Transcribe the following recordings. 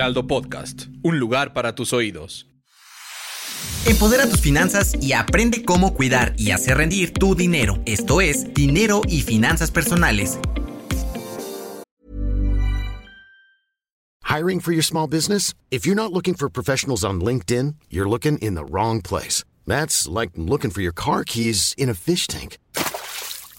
Heraldo Podcast, un lugar para tus oídos. Empodera tus finanzas y aprende cómo cuidar y hacer rendir tu dinero. Esto es Dinero y Finanzas Personales. Hiring for your small business? If you're not looking for professionals on LinkedIn, you're looking in the wrong place. That's like looking for your car keys in a fish tank.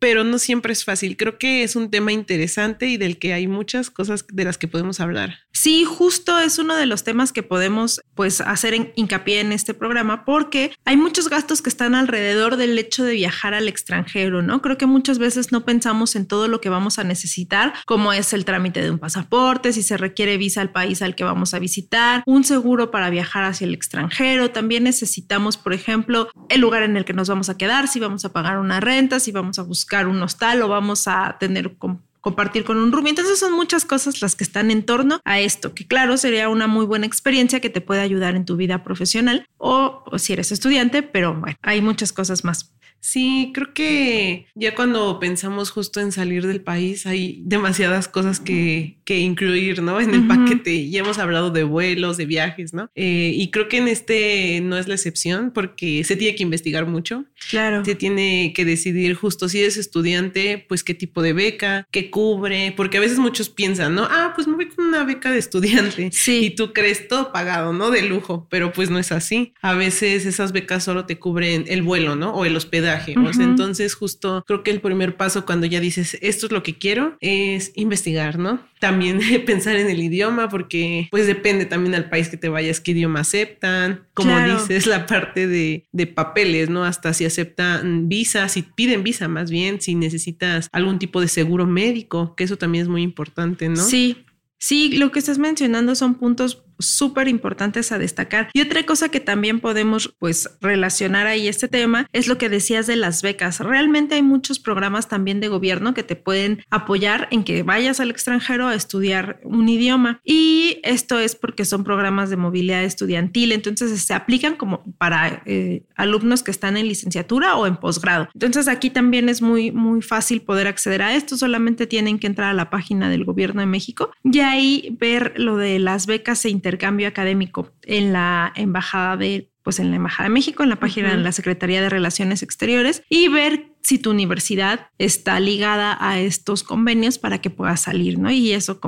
pero no siempre es fácil. Creo que es un tema interesante y del que hay muchas cosas de las que podemos hablar. Sí, justo es uno de los temas que podemos pues hacer en, hincapié en este programa porque hay muchos gastos que están alrededor del hecho de viajar al extranjero, ¿no? Creo que muchas veces no pensamos en todo lo que vamos a necesitar, como es el trámite de un pasaporte, si se requiere visa al país al que vamos a visitar, un seguro para viajar hacia el extranjero, también necesitamos, por ejemplo, el lugar en el que nos vamos a quedar, si vamos a pagar una renta, si vamos a buscar un hostal o vamos a tener compartir con un roomie. Entonces son muchas cosas las que están en torno a esto, que claro, sería una muy buena experiencia que te puede ayudar en tu vida profesional o, o si eres estudiante, pero bueno, hay muchas cosas más. Sí, creo que ya cuando pensamos justo en salir del país hay demasiadas cosas que, que incluir, ¿no? En el paquete. Ya hemos hablado de vuelos, de viajes, ¿no? Eh, y creo que en este no es la excepción porque se tiene que investigar mucho. Claro. Se tiene que decidir justo si eres estudiante, pues qué tipo de beca, qué cubre, porque a veces muchos piensan, ¿no? Ah, pues me voy con una beca de estudiante. Sí. Y tú crees todo pagado, ¿no? De lujo, pero pues no es así. A veces esas becas solo te cubren el vuelo, ¿no? O el hospedaje entonces justo creo que el primer paso cuando ya dices esto es lo que quiero es investigar, ¿no? También pensar en el idioma porque pues depende también al país que te vayas, qué idioma aceptan, como dices, la parte de, de papeles, ¿no? Hasta si aceptan visa, si piden visa más bien, si necesitas algún tipo de seguro médico, que eso también es muy importante, ¿no? Sí, Sí, lo que estás mencionando son puntos súper importantes a destacar. Y otra cosa que también podemos pues relacionar ahí este tema es lo que decías de las becas. Realmente hay muchos programas también de gobierno que te pueden apoyar en que vayas al extranjero a estudiar un idioma. Y esto es porque son programas de movilidad estudiantil, entonces se aplican como para eh, alumnos que están en licenciatura o en posgrado. Entonces aquí también es muy, muy fácil poder acceder a esto, solamente tienen que entrar a la página del gobierno de México y ahí ver lo de las becas e intercambio académico en la embajada de pues en la Embajada de México, en la página de la Secretaría de Relaciones Exteriores y ver si tu universidad está ligada a estos convenios para que puedas salir, ¿no? Y eso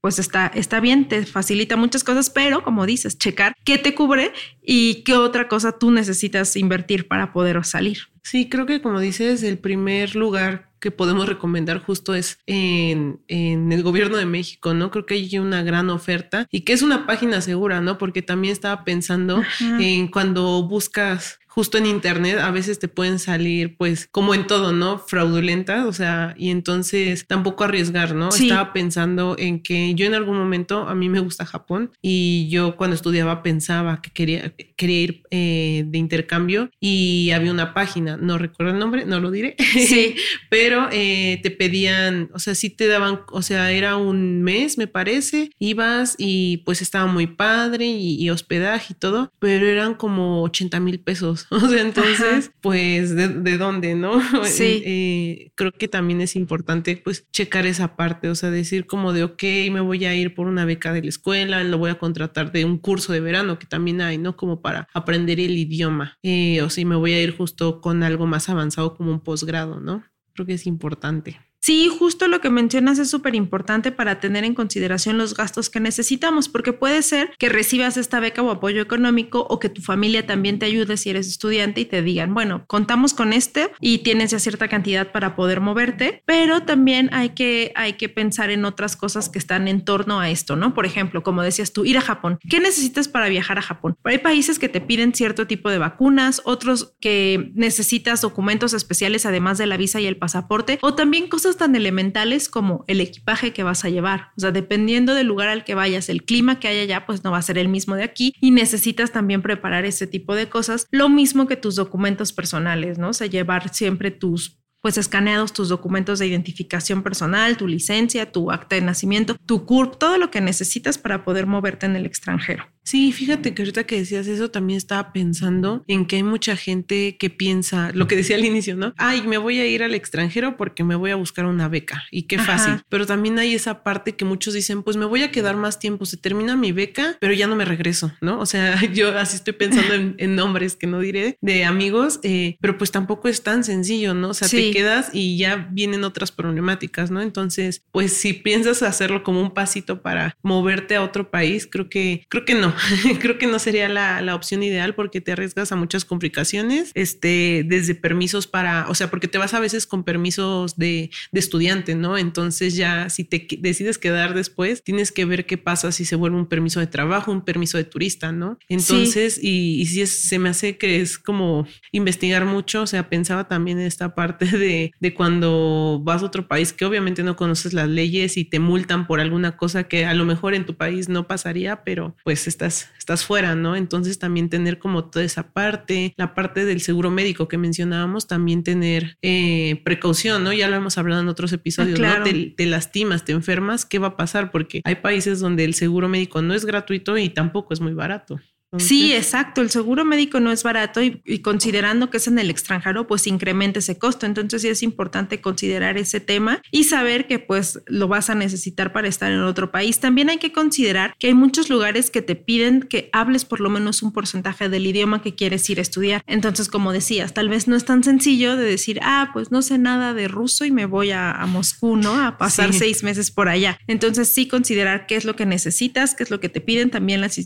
pues está, está bien, te facilita muchas cosas, pero como dices, checar qué te cubre y qué otra cosa tú necesitas invertir para poder salir. Sí, creo que como dices, el primer lugar que podemos recomendar justo es en, en, el gobierno de México, ¿no? Creo que hay una gran oferta y que es una página segura, ¿no? Porque también estaba pensando en cuando buscas justo en internet a veces te pueden salir pues como en todo, ¿no? Fraudulentas, o sea, y entonces tampoco arriesgar, ¿no? Estaba pensando en que yo en algún momento, a mí me gusta Japón y yo cuando estudiaba pensaba que quería, quería ir eh, de intercambio y había una página, no recuerdo el nombre, no lo diré, sí. pero eh, te pedían, o sea, sí te daban, o sea, era un mes, me parece, ibas y pues estaba muy padre y, y hospedaje y todo, pero eran como 80 mil pesos O sea, entonces, pues, ¿de, ¿de, dónde, no? Sí. Eh, creo que también es importante, pues, checar esa parte, o sea, decir como de, ok, me voy a ir por una beca de la escuela, lo voy a contratar de un curso de verano que también hay, ¿no? Como para aprender el idioma. Eh, o si me voy a ir justo con algo más avanzado como un posgrado, ¿no? Creo que es importante. Sí, justo lo que mencionas es súper importante para tener en consideración los gastos que necesitamos, porque puede ser que recibas esta beca o apoyo económico o que tu familia también te ayude si eres estudiante y te digan, bueno, contamos con este y tienes ya cierta cantidad para poder moverte, pero también hay que, hay que pensar en otras cosas que están en torno a esto, ¿no? Por ejemplo, como decías tú, ir a Japón. ¿Qué necesitas para viajar a Japón? Hay países que te piden cierto tipo de vacunas, otros que necesitas documentos especiales además de la visa y el pasaporte, o también cosas tan elementales como el equipaje que vas a llevar. O sea, dependiendo del lugar al que vayas, el clima que haya allá, pues no va a ser el mismo de aquí y necesitas también preparar ese tipo de cosas. Lo mismo que tus documentos personales, ¿no? O sea, llevar siempre tus pues escaneados tus documentos de identificación personal, tu licencia, tu acta de nacimiento, tu CURP, todo lo que necesitas para poder moverte en el extranjero. Sí, fíjate que ahorita que decías eso también estaba pensando en que hay mucha gente que piensa lo que decía al inicio, ¿no? Ay, me voy a ir al extranjero porque me voy a buscar una beca y qué fácil. Pero también hay esa parte que muchos dicen, pues me voy a quedar más tiempo, se termina mi beca, pero ya no me regreso, ¿no? O sea, yo así estoy pensando en, nombres que no diré de amigos, eh, pero pues tampoco es tan sencillo, ¿no? O sea, te quedas y ya vienen otras problemáticas, ¿no? Entonces, pues si piensas hacerlo como un pasito para moverte a otro país, creo que, creo que no creo que no sería la, la, opción ideal porque te arriesgas a muchas complicaciones, este, desde permisos para, o sea, porque te vas a veces con permisos de, de estudiante, ¿no? Entonces ya si te decides quedar después, tienes que ver qué pasa si se vuelve un permiso de trabajo, un permiso de turista, ¿no? Entonces, y, y si es, se me hace que es como investigar mucho, o sea, pensaba también en esta parte de, de cuando vas a otro país que obviamente no conoces las leyes y te multan por alguna cosa que a lo mejor en tu país no pasaría, pero pues estás estás, fuera, ¿no? Entonces también tener como toda esa parte, la parte del seguro médico que mencionábamos, también tener eh, precaución, ¿no? Ya lo hemos hablado en otros episodios, ¿no? te lastimas, te enfermas, ¿qué va a pasar? Porque hay países donde el seguro médico no es gratuito y tampoco es muy barato. Sí, exacto. El seguro médico no es barato y, considerando que es en el extranjero, pues incrementa ese costo. Entonces sí es importante considerar ese tema y saber que pues lo vas a necesitar para estar en otro país. También hay que considerar que hay muchos lugares que te piden que hables por lo menos un porcentaje del idioma que quieres ir a estudiar. Entonces, como decías, tal vez no es tan sencillo de decir, ah, pues no sé nada de ruso y me voy a, Moscú, ¿no? A pasar seis meses por allá. Entonces sí considerar qué es lo que necesitas, qué es lo que te piden también las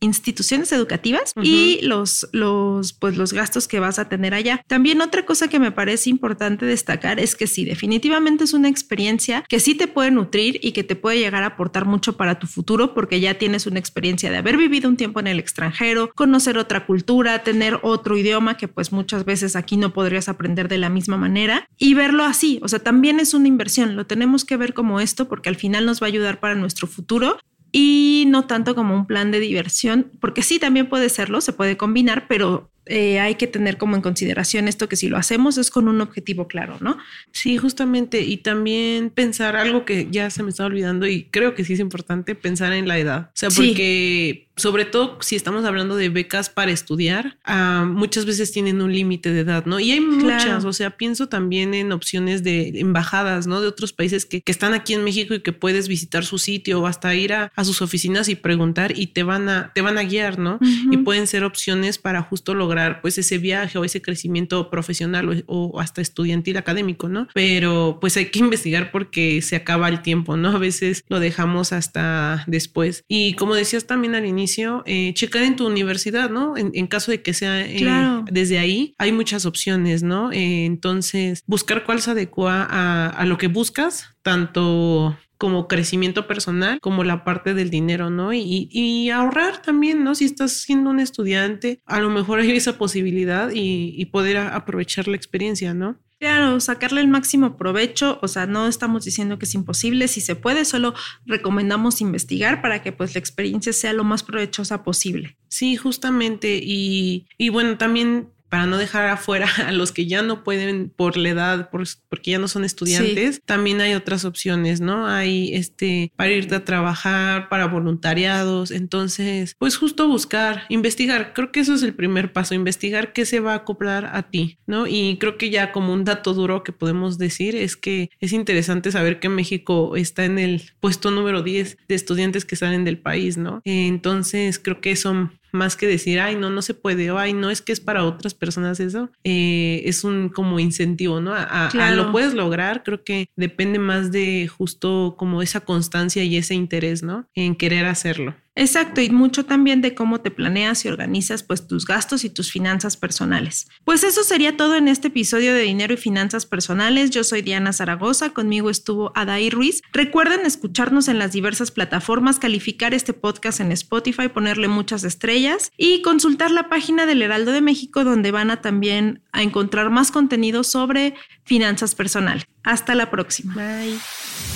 instituciones educativas y los, los, pues los gastos que vas a tener allá. También otra cosa que me parece importante destacar es que sí, definitivamente es una experiencia que sí te puede nutrir y que te puede llegar a aportar mucho para tu futuro porque ya tienes una experiencia de haber vivido un tiempo en el extranjero, conocer otra cultura, tener otro idioma que pues muchas veces aquí no podrías aprender de la misma manera y verlo así, o sea, también es una inversión, lo tenemos que ver como esto porque al final nos va a ayudar para nuestro futuro y no tanto como un plan de diversión, porque sí, también puede serlo, se puede combinar, pero eh, hay que tener como en consideración esto que si lo hacemos es con un objetivo claro, ¿no? Sí, justamente. Y también pensar algo que ya se me está olvidando y creo que sí es importante pensar en la edad. O sea, porque sobre todo si estamos hablando de becas para estudiar, ah, muchas veces tienen un límite de edad, ¿no? Y hay muchas, o sea, pienso también en opciones de embajadas, ¿no? De otros países que, están aquí en México y que puedes visitar su sitio o hasta ir a, sus oficinas y preguntar y te van a, te van a guiar, ¿no? Y pueden ser opciones para justo lograr pues ese viaje o ese crecimiento profesional o, hasta estudiantil académico, ¿no? Pero pues hay que investigar porque se acaba el tiempo, ¿no? A veces lo dejamos hasta después. Y como decías también al inicio, eh, checar en tu universidad, ¿no? En, caso de que sea eh, desde ahí, hay muchas opciones, ¿no? Eh, entonces, buscar cuál se adecua a, lo que buscas, tanto como crecimiento personal, como la parte del dinero, ¿no? Y, ahorrar también, ¿no? Si estás siendo un estudiante, a lo mejor hay esa posibilidad y, y poder aprovechar la experiencia, ¿no? Claro, sacarle el máximo provecho, o sea, no estamos diciendo que es imposible, si se puede, solo recomendamos investigar para que pues la experiencia sea lo más provechosa posible. Sí, justamente, y, y bueno, también para no dejar afuera a los que ya no pueden por la edad, porque ya no son estudiantes, también hay otras opciones, ¿no? Hay este para irte a trabajar, para voluntariados, entonces, pues justo buscar, investigar, creo que eso es el primer paso, investigar qué se va a acoplar a ti, ¿no? Y creo que ya como un dato duro que podemos decir es que es interesante saber que México está en el puesto número 10 de estudiantes que salen del país, ¿no? Entonces, creo que eso más que decir, ay, no, no se puede, o ay, no es que es para otras personas eso, eh, es un como incentivo, ¿no? A, lo puedes lograr, creo que depende más de justo como esa constancia y ese interés, ¿no? En querer hacerlo. Exacto, y mucho también de cómo te planeas y organizas pues tus gastos y tus finanzas personales. Pues eso sería todo en este episodio de Dinero y Finanzas Personales. Yo soy Diana Zaragoza, conmigo estuvo Adair Ruiz. Recuerden escucharnos en las diversas plataformas, calificar este podcast en Spotify, ponerle muchas estrellas y consultar la página del Heraldo de México donde van a también a encontrar más contenido sobre finanzas personales. Hasta la próxima. Bye.